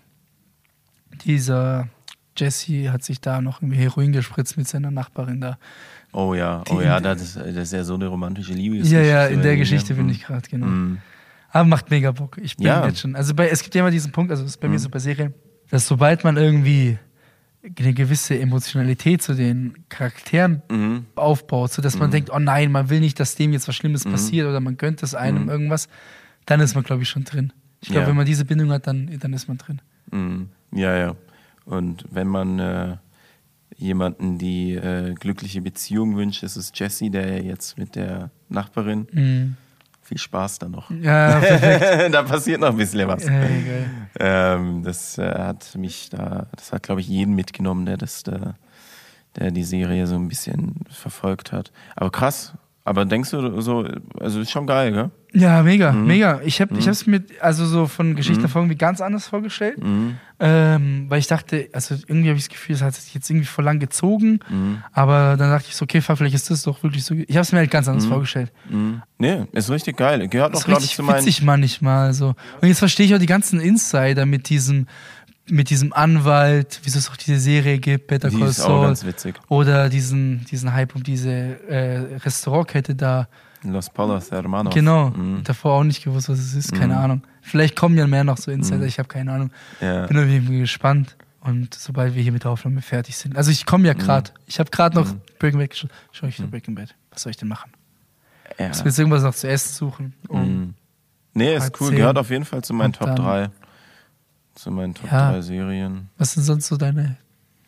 dieser Jesse hat sich da noch irgendwie Heroin gespritzt mit seiner Nachbarin da. Oh ja, oh ja, das ist, das ist ja so eine romantische Liebe. Ja, ja, in der Geschichte bin ich gerade, genau. Mhm. Aber macht mega Bock. Ich bin Ja. jetzt schon. Also bei, es gibt ja immer diesen Punkt, also das ist bei mir Mhm. so bei Serien, dass sobald man irgendwie eine gewisse Emotionalität zu den Charakteren Mhm. aufbaut, sodass man denkt, oh nein, man will nicht, dass dem jetzt was Schlimmes Mhm. passiert oder man gönnt es einem irgendwas, dann ist man, glaube ich, schon drin. Ich glaube, Ja. wenn man diese Bindung hat, dann, dann ist man drin. Mhm. Ja, ja. Und wenn man äh, jemanden die äh, glückliche Beziehung wünscht, ist es Jesse, der jetzt mit der Nachbarin. Viel Spaß da noch. Ja, perfekt. da passiert noch ein bisschen was. Geil. Ähm, das äh, hat mich da, das hat, glaube ich, jeden mitgenommen, der das, der, der die Serie so ein bisschen verfolgt hat. Aber krass. Aber denkst du so, also ist schon geil, gell? Ja, mega, Mhm. mega. Ich habe es mir also so von Geschichten davon irgendwie ganz anders vorgestellt, Mhm. ähm, weil ich dachte, also irgendwie habe ich das Gefühl, es hat sich jetzt irgendwie voll lang gezogen, Mhm. aber dann dachte ich so, okay, fuck, vielleicht ist das doch wirklich so. Ich habe es mir halt ganz anders Mhm. vorgestellt. Mhm. Nee, ist richtig geil. Gehört Das auch, glaube ich, zu meinen. witzig manchmal so. Und jetzt verstehe ich auch die ganzen Insider mit diesem mit diesem Anwalt, wieso es auch diese Serie gibt, Better Call Saul. Oder diesen, diesen Hype um diese äh, Restaurantkette da. Los Palos Hermanos. Genau, mm. davor auch nicht gewusst, was es ist, keine mm. Ahnung. Vielleicht kommen ja mehr noch so Insider, mm. ich habe keine Ahnung. Yeah. Bin irgendwie gespannt. Und sobald wir hier mit der Aufnahme fertig sind. Also ich komme ja mhm. gerade. Ich habe gerade noch mhm. Breaking Bad geschaut. Schau ich noch mhm. Breaking Bad. Was soll ich denn machen? Ja. Muss mir jetzt irgendwas noch zu essen suchen? Um nee, ist cool. 10. Gehört auf jeden Fall zu meinen Und Top 3. Das sind meine Top ja. 3 Serien. Was sind sonst so deine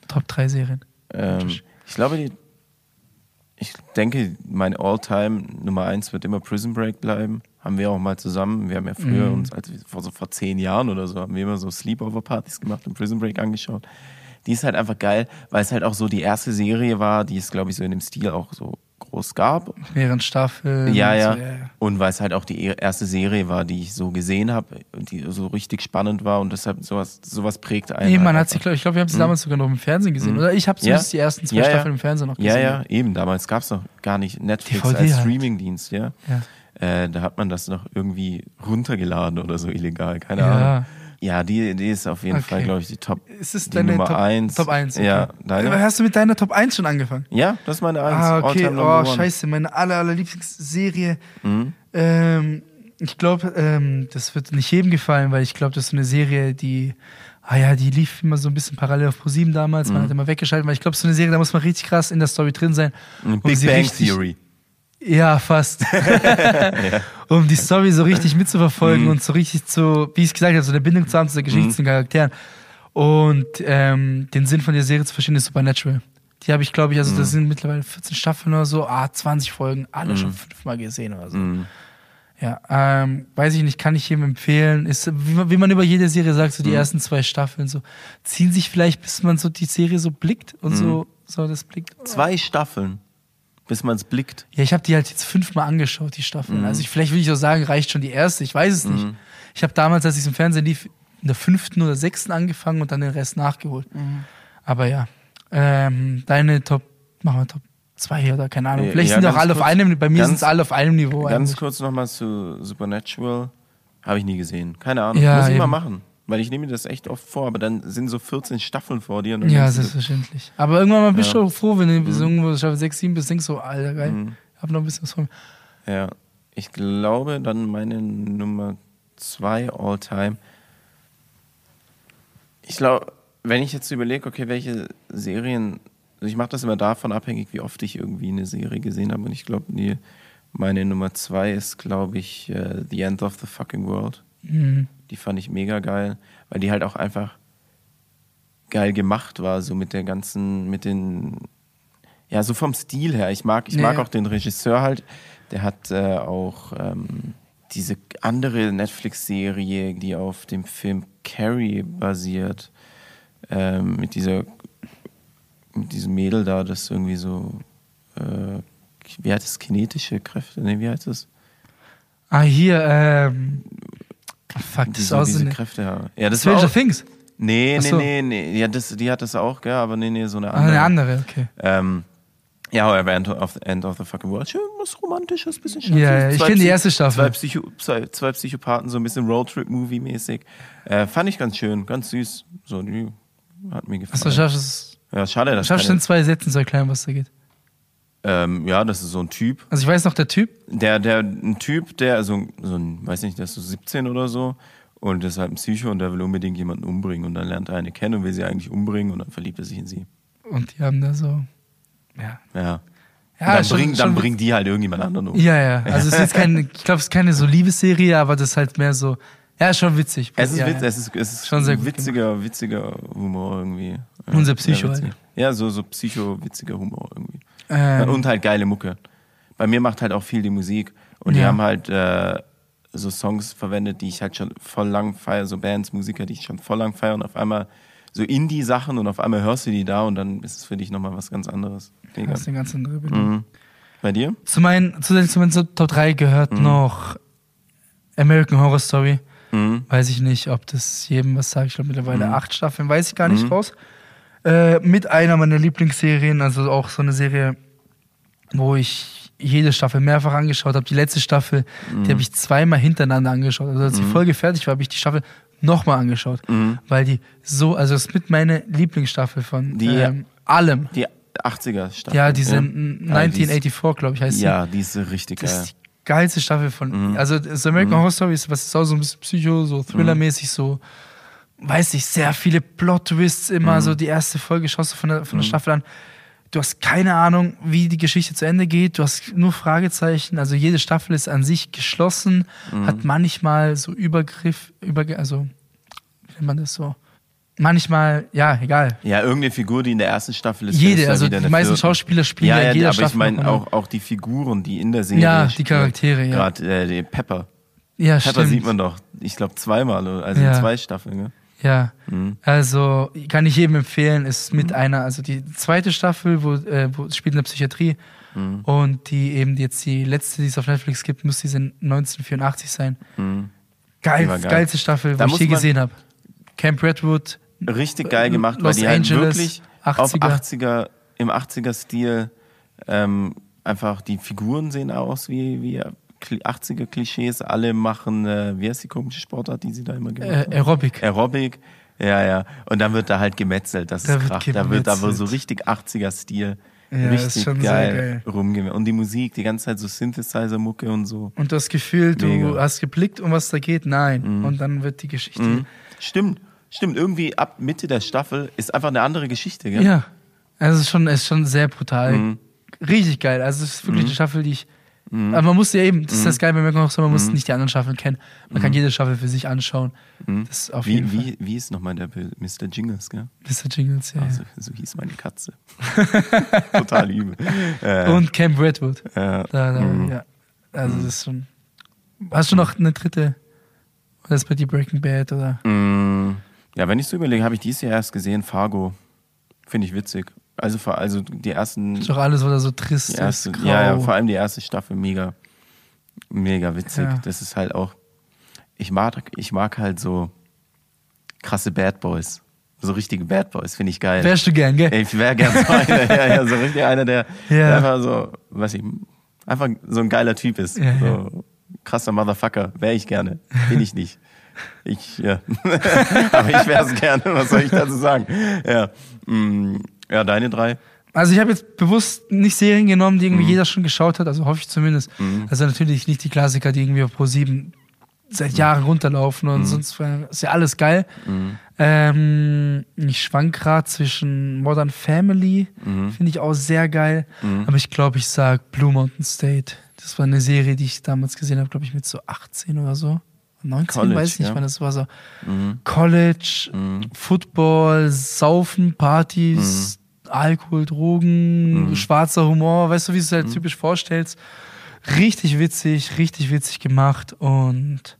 Top 3 Serien? Ähm, ich glaube, die, ich denke, mein All-Time Nummer 1 wird immer Prison Break bleiben. Haben wir auch mal zusammen. Wir haben ja früher mm. uns, als vor so vor zehn Jahren oder so, haben wir immer so Sleepover-Partys gemacht und Prison Break angeschaut. Die ist halt einfach geil, weil es halt auch so die erste Serie war, die ist, glaube ich, so in dem Stil auch so groß gab. Mehreren Staffeln. Ja, ja. So, ja, ja. Und weil es halt auch die e- erste Serie war, die ich so gesehen habe und die so richtig spannend war und deshalb sowas, sowas prägt einen. Nee, man halt hat sie, glaub, ich glaube, wir haben sie damals sogar noch im Fernsehen gesehen. Oder ich habe zumindest die ersten zwei Ja, ja. Staffeln im Fernsehen noch gesehen. Ja, ja, eben. Damals gab es noch gar nicht Netflix DVD als halt. Streamingdienst, ja. Ja. Äh, da hat man das noch irgendwie runtergeladen oder so illegal, keine Ja. Ahnung. Ja, die, die ist auf jeden Okay. Fall, glaube ich, die Top. Ist es deine Nummer Top, eins. Top 1? Okay. Ja, deine? Hast du mit deiner Top 1 schon angefangen? Ja, das ist meine Eins. Ah, okay. Oh, scheiße. Meine aller, aller Lieblingsserie. Mhm. Ähm, ich glaube, ähm, das wird nicht jedem gefallen, weil ich glaube, das ist so eine Serie, die, ah ja, die lief immer so ein bisschen parallel auf ProSieben damals. Man Mhm. hat immer weggeschaltet, weil ich glaube, so eine Serie, da muss man richtig krass in der Story drin sein. um Big Bang richtig- Theory. Ja, fast. Um die Story so richtig mitzuverfolgen Mhm. und so richtig zu, wie ich gesagt habe, so eine Bindung zu haben zu der Geschichte, Mhm. zu den Charakteren. Und ähm, den Sinn von der Serie zu verstehen ist Supernatural. Die habe ich, glaube ich, also Mhm. das sind mittlerweile 14 Staffeln oder so, ah, 20 Folgen, alle schon fünfmal gesehen oder so. Mhm. Ja, ähm, weiß ich nicht, kann ich jedem empfehlen. Ist, wie, man, wie man über jede Serie sagt, so die Mhm. ersten zwei Staffeln so, ziehen sich vielleicht, bis man so die Serie so blickt und so, so das blickt. Zwei Staffeln, bis man es blickt. Ja, ich habe die halt jetzt fünfmal angeschaut, die Staffeln. Also ich, vielleicht würde ich auch sagen, reicht schon die erste, ich weiß es nicht. Mhm. Ich habe damals, als ich im Fernsehen lief, in der fünften oder sechsten angefangen und dann den Rest nachgeholt. Aber ja, ähm, deine Top, machen wir Top 2 oder keine Ahnung. Vielleicht ja, sind die auch alle auf kurz- einem, bei mir ganz- sind es alle auf einem Niveau. Ganz eigentlich. kurz nochmal zu Supernatural. Habe ich nie gesehen. Keine Ahnung. Ja, Muss ich mal eben. machen. Weil ich nehme mir das echt oft vor, aber dann sind so 14 Staffeln vor dir. Ja, selbstverständlich. Aber irgendwann mal bist du Ja. schon froh, wenn du bis irgendwo Staffel 6, 7 bist, denkst so, Alter, geil, Mhm. hab noch ein bisschen was vor mir. Ja, ich glaube dann meine Nummer zwei All-Time. Ich glaube, wenn ich jetzt überlege, okay, welche Serien, also ich mache das immer davon abhängig, wie oft ich irgendwie eine Serie gesehen habe. Und ich glaube, die, meine Nummer zwei ist, glaube ich, äh, The End of the Fucking World. Mhm. Die fand ich mega geil, weil die halt auch einfach geil gemacht war, so mit der ganzen, mit den, ja, so vom Stil her. Ich mag, ich Ja, mag auch den Regisseur halt. Der hat äh, auch ähm, diese andere Netflix-Serie, die auf dem Film Carrie basiert, ähm, mit dieser, mit diesem Mädel da, das irgendwie so, äh, wie heißt es, kinetische Kräfte? Ne, wie heißt es? Ah, hier, ähm, fuck, das ist so aus diese so Kräfte haben. Ja, das war Stranger auch, Things. Nee, nee, so. nee, nee. Ja, das, die hat das auch, gell, aber nee, nee, so eine Ah, andere. eine andere, okay. Ähm, ja, however, End of, End of the Fucking World. Schön was Romantisches, bisschen schattig. Ja, ja, ich Zwei kenn die erste Staffel. Zwei, Psycho, zwei, zwei Psychopathen, so ein bisschen Roadtrip-Movie-mäßig. Äh, fand ich ganz schön, ganz süß. So, die hat mir gefallen. Achso, schaffst du es. ja, schade, dass Schaffst du in zwei Sätzen zu erklären, was da geht? Ähm, ja, das ist so ein Typ. Also ich weiß noch, der Typ, Der, der, ein Typ, der, so, so ein, weiß nicht, der ist so 17 oder so und ist halt ein Psycho und der will unbedingt jemanden umbringen und dann lernt er eine kennen und will sie eigentlich umbringen und dann verliebt er sich in sie. und die haben da so. Ja. Ja. Ja, dann, schon- bringen, dann schon- bringen die halt irgendjemand anderen um. Ja, ja. Also es ist jetzt keine, ich glaube, es ist keine so Liebesserie, aber das ist halt mehr so. Ja, schon witzig. Es ist, ja, witz, ja. es ist, es ist Schon sehr gut witziger, witziger Humor irgendwie. Ja, Unser Psycho witzig. halt. Ja, so, so psycho-witziger Humor irgendwie. Ähm, Und halt geile Mucke. Bei mir macht halt auch viel die Musik. Und die Ja. haben halt äh, so Songs verwendet, die ich halt schon voll lang feiere, so Bands, Musiker, die ich schon voll lang feiere. Und auf einmal so Indie-Sachen und auf einmal hörst du die da und dann ist es für dich nochmal was ganz anderes. Mega. das ist eine ganz andere Bindung. Mhm. Bei dir? Zu meinen, zu den, zu meinen Top 3 gehört Mhm. noch American Horror Story. Mhm. Weiß ich nicht, ob das jedem was sagt. Ich glaube mittlerweile Mhm. acht Staffeln, weiß ich gar nicht Mhm. raus. Äh, mit einer meiner Lieblingsserien, also auch so eine Serie, wo ich jede Staffel mehrfach angeschaut habe. Die letzte Staffel, Mhm. die habe ich zweimal hintereinander angeschaut. Also als die Folge fertig war, habe ich die Staffel nochmal angeschaut. Mhm. Weil die so, also es ist mit meine Lieblingsstaffel von Die- ähm, allem. Die 80er-Staffel. Ja, diese die ist- 1984, glaube ich, heißt sie. Ja, die ist richtig Das geil. ist die geilste Staffel von. Mhm. Also das American Horror Story ist, was ist auch so ein bisschen Psycho, so Thriller-mäßig, so, weiß ich, sehr viele Plot-Twists immer. Mhm. So die erste Folge schaust du von der, von der Staffel an. Du hast keine Ahnung, wie die Geschichte zu Ende geht. Du hast nur Fragezeichen. Also jede Staffel ist an sich geschlossen, Mhm. hat manchmal so Übergriff, Überge also, wie nennt man das so? Manchmal, ja, egal. Ja, irgendeine Figur, die in der ersten Staffel ist. Jede, also die meisten. Schauspieler spielen ja, ja, ja, jeder aber Staffel. ich meine auch, auch die Figuren, die in der Serie Ja, die. Charaktere, ja. Gerade äh, Pepper. ja, Pepper stimmt. sieht man doch, ich glaube, zweimal, also Ja. in zwei Staffeln. Ne? Ja, Mhm. also kann ich jedem empfehlen, ist mit einer, also die zweite Staffel, wo, äh, wo es spielt in der Psychiatrie Mhm. und die eben jetzt die letzte, die es auf Netflix gibt, muss diese 1984 sein. Mhm. Geil, Die geil. geilste Staffel, Da wo ich je gesehen habe. Camp Redwood, Richtig geil gemacht, Los weil die halt Angeles, wirklich 80er. auf 80er, im 80er-Stil ähm, einfach die Figuren sehen aus wie, wie 80er-Klischees. Alle machen, äh, wie heißt die komische Sportart, die sie da immer gemacht äh, haben? Aerobic. Aerobic. Ja, ja. Und dann wird da halt gemetzelt. Das Da ist krass. Da wird aber so richtig 80er-Stil. Ja, ist richtig geil, geil. rumgemetzelt. Und die Musik, die ganze Zeit so Synthesizer-Mucke und so. Und das Gefühl, du Mega. hast geblickt, um was da geht, nein. Und dann wird die Geschichte. Mhm. Stimmt, stimmt. Irgendwie ab Mitte der Staffel ist einfach eine andere Geschichte, gell? Ja, also es ist schon, ist schon sehr brutal. Mhm. Richtig geil. Also es ist wirklich eine Staffel, die ich. Aber man muss ja eben, das ist Mhm. das Geile bei American Horror Story, man muss nicht die anderen Staffeln kennen. Man kann jede Staffel für sich anschauen. Das ist auf jeden Mhm. Wie, Fall. wie, wie ist nochmal der? Mr. Jingles, gell? Mr. Jingles, ja. Also, so hieß meine Katze. Total übel. Äh. Und Camp Redwood. äh, Da, da, mhm. ja. Also das ist schon. Hast du noch eine dritte? Oder ist bei dir Breaking Bad oder? Ja, wenn ich so überlege, habe ich dieses Jahr erst gesehen, Fargo. Finde ich witzig. Also, vor- also die ersten. Ist doch alles, oder so trist Die ist, erste, grau. ja, ja, vor allem die erste Staffel mega, mega witzig. Ja. Das ist halt auch, ich mag, ich mag halt so krasse Bad Boys. So richtige Bad Boys, finde ich geil. Wärst du gern, gell? Ich wäre gern so einer, ja, ja, so richtig einer, der, Ja. einfach so, weiß ich, einfach so ein geiler Typ ist. Ja, so krasser Motherfucker, wäre ich gerne. Bin ich nicht. Ich, ja. Aber ich wäre es gerne, was soll ich dazu sagen? Ja, mm, ja deine drei. Also ich habe jetzt bewusst nicht Serien genommen, die Mhm. irgendwie jeder schon geschaut hat, also hoffe ich zumindest. Also natürlich nicht die Klassiker, die irgendwie auf Pro 7 seit Jahren runterlaufen und sonst äh, ist ja alles geil. Ähm, ich schwank gerade zwischen Modern Family, finde ich auch sehr geil. Aber ich glaube, ich sag Blue Mountain State. Das war eine Serie, die ich damals gesehen habe, glaube ich, mit so 18 oder so. 19, College, weiß ich nicht, ja. wann das war so. College, Football, Saufen, Partys, Alkohol, Drogen, schwarzer Humor, weißt du, wie du es halt typisch vorstellst. Richtig witzig, richtig witzig gemacht und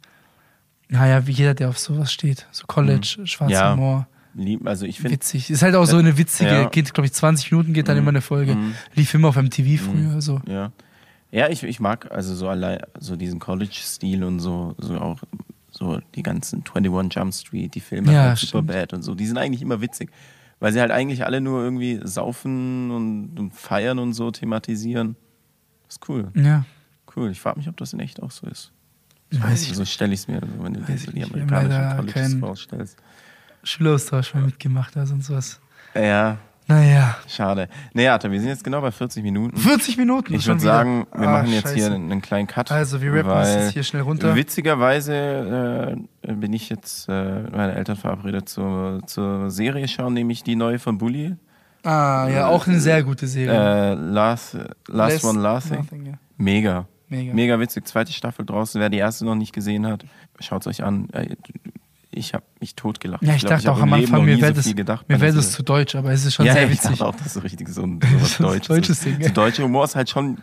naja, wie jeder, der auf sowas steht. So College, schwarzer Ja. Humor, Lieb, also ich finde, witzig. Ist halt auch so eine witzige, Ja. geht, glaube ich, 20 Minuten geht dann immer eine Folge. Lief immer auf MTV früher, so. Ja. Ja, ich, ich mag also so allein so diesen College-Stil und so, so auch so die ganzen 21 Jump Street, die Filme, Ja, halt. Superbad und so, die sind eigentlich immer witzig. Weil sie halt eigentlich alle nur irgendwie saufen und, und feiern und so thematisieren. Das ist cool. Ja. Cool. Ich frage mich, ob das in echt auch so ist. Weiß ich so stelle ich es mir, so, wenn du dir ich die nicht. Amerikanischen Colleges vorstellst. Schüleraustausch mal mitgemacht, also und sowas. Ja, Naja. Schade. Atta, wir sind jetzt genau bei 40 Minuten. 40 Minuten. Ich würde sagen, wir Ah, machen jetzt scheiße. hier einen, einen kleinen Cut. Also, wir rappen das weil jetzt hier schnell runter. Witzigerweise äh, bin ich jetzt äh, meine Eltern verabredet zur, zur Serie schauen, nämlich die neue von Bully. Ah, ja, auch eine sehr gute Serie. Äh, Last, Last Less One Laughing. Nothing, ja. Mega. Mega. Mega witzig. Zweite Staffel draußen. Wer die erste noch nicht gesehen hat, schaut es euch an. Ich habe mich totgelacht. Ja, ich, glaub, dachte hab auch am Anfang, mir wäre so das, gedacht mir wär das zu deutsch, aber es ist schon ja, sehr ja, ich witzig. dachte auch, das ist richtig so ein Deutsches. deutsches Ding, So ja. deutscher Humor ist halt schon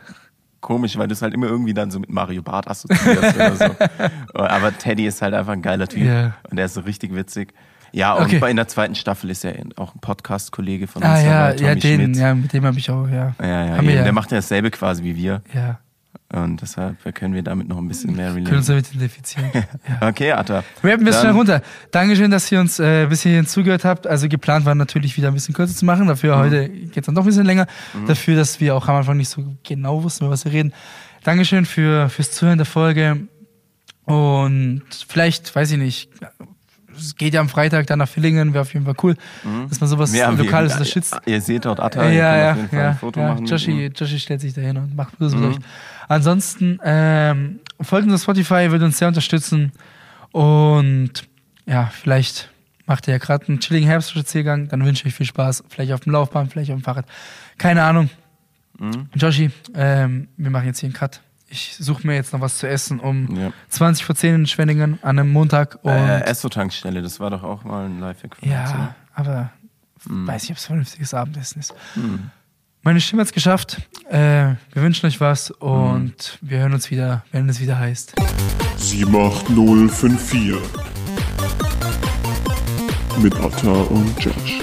komisch, weil du es halt immer irgendwie dann so mit Mario Barth assoziierst oder so. Aber Teddy ist halt einfach ein geiler Typ. Ja. Und der ist so richtig witzig. Ja, und Okay. bei in der zweiten Staffel ist er auch ein Podcast-Kollege von Ah uns. ja, dabei, Tommy ja, den, Schmidt. ja, mit dem habe ich auch, ja. Ja, ja, ja. Der macht ja dasselbe quasi wie wir. Ja, Und deshalb können wir damit noch ein bisschen mehr können uns relaten. damit identifizieren. ja. Okay, Atta. Wir Dann- schnell runter. Dankeschön, dass ihr uns äh, ein bisschen zugehört habt. Also geplant war natürlich wieder ein bisschen kürzer zu machen. Dafür Mhm. heute geht es dann doch ein bisschen länger. Dafür, dass wir auch am Anfang nicht so genau wussten, über was wir reden. Dankeschön für, fürs Zuhören der Folge. Und vielleicht, weiß ich nicht, es geht ja am Freitag dann nach Villingen, wäre auf jeden Fall cool, dass man sowas Mhm. Wir- Lokales unterstützt. Ihr seht dort Atta, Ja, ihr ja, ja. auf jeden Fall ja, ein Foto ja. machen. Joshi, ihm. Joshi stellt sich da hin und macht mit Mhm. euch. Ansonsten, ähm, folgt uns Spotify, würde uns sehr unterstützen. Und ja, vielleicht macht ihr ja gerade einen chilligen Herbstspaziergang, dann wünsche ich euch viel Spaß. Vielleicht auf dem Laufbahn, vielleicht auf dem Fahrrad. Keine Ahnung. Mhm. Joshi, ähm, wir machen jetzt hier einen Cut. Ich suche mir jetzt noch was zu essen um Ja. 20 vor 10 in Schwenningen an einem Montag. Und Äh, Esso-Tankstelle, das war doch auch mal ein Lifehack ja, aber Mhm. weiß nicht, ob es vernünftiges Abendessen ist. Mhm. Meine Stimme hat's geschafft. Äh, wir wünschen euch was und Mhm. wir hören uns wieder, wenn es wieder heißt. 78054 mit Atta und Josh.